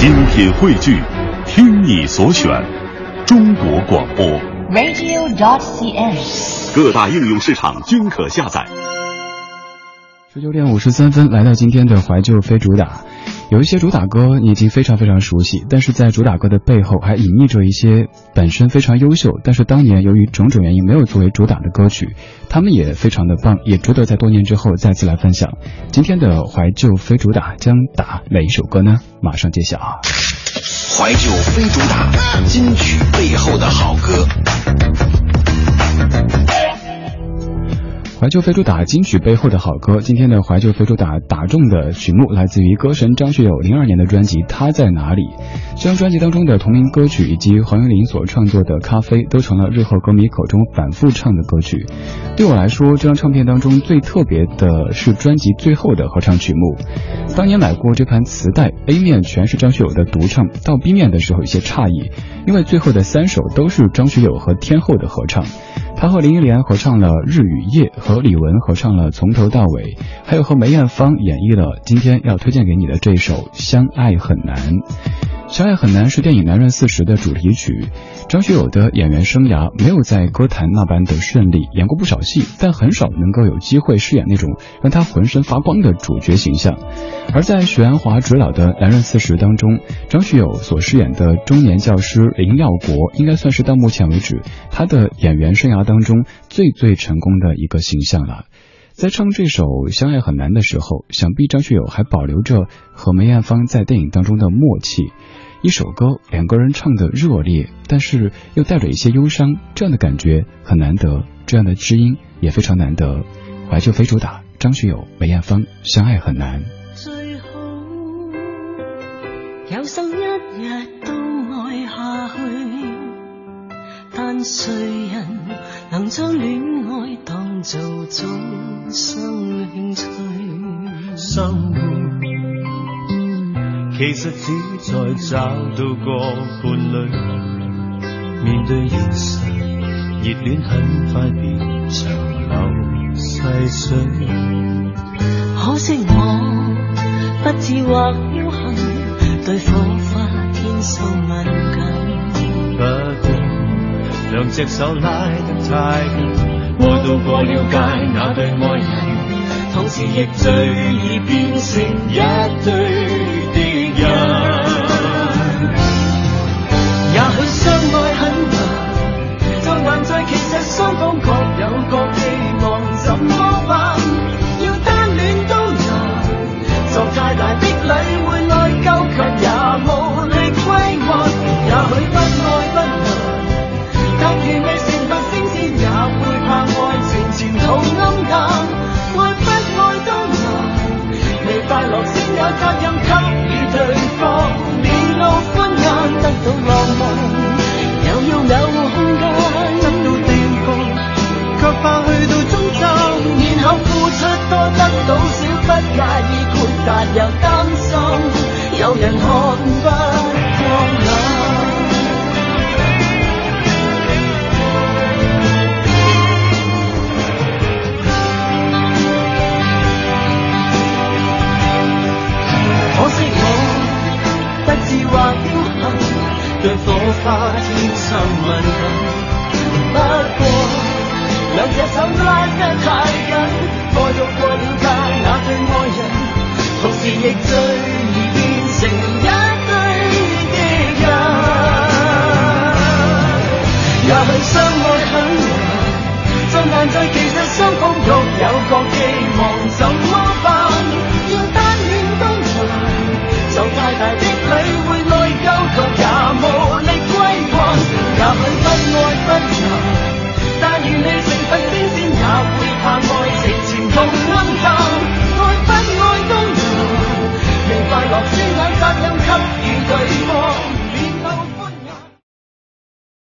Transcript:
精品汇聚，听你所选，中国广播。radio.dot.cn，各大应用市场均可下载。十九点五十三分，来到今天的怀旧非主打。有一些主打歌你已经非常非常熟悉，但是在主打歌的背后还隐匿着一些本身非常优秀，但是当年由于种种原因没有作为主打的歌曲，他们也非常的棒，也值得在多年之后再次来分享。今天的怀旧非主打将打哪一首歌呢？马上揭晓。怀旧非主打，金曲背后怀旧非主打金曲背后的好歌，今天的怀旧非主打打中的曲目来自于歌神张学友零二年的专辑《他在哪里》。这张专辑当中的同名歌曲以及黄韵玲所创作的《咖啡》都成了日后歌迷口中反复唱的歌曲。对我来说，这张唱片当中最特别的是专辑最后的合唱曲目。当年买过这盘磁带，A 面全是张学友的独唱，到 B 面的时候有些诧异，因为最后的三首都是张学友和天后的合唱。他和林忆莲合唱了《日与夜》，和李玟合唱了《从头到尾》，还有和梅艳芳演绎了今天要推荐给你的这首《相爱很难》。《相爱很难》是电影《男人四十》的主题曲。张学友的演员生涯没有在歌坛那般的顺利，演过不少戏，但很少能够有机会饰演那种让他浑身发光的主角形象。而在许鞍华执导的《男人四十》当中，张学友所饰演的中年教师林耀国，应该算是到目前为止他的演员生涯当中最最成功的一个形象了。在唱这首《相爱很难》的时候，想必张学友还保留着和梅艳芳在电影当中的默契。一首歌，两个人唱的热烈，但是又带着一些忧伤，这样的感觉很难得，这样的知音也非常难得。怀旧非主打，张学友、梅艳芳，《相爱很难》。最好有生一日都爱下去，但谁人能将恋爱当做终生兴趣？生活其实只在找到个伴侣，面对现实，热恋很快变长流细水。可惜我不智或侥幸，对火花天生敏感。不过两只手拉得太紧，爱到过了。界那对爱人，同时亦最易变成一不介意豁达又担心，有人看不过眼。对火花天生敏感，不过两隻手拉得太緊，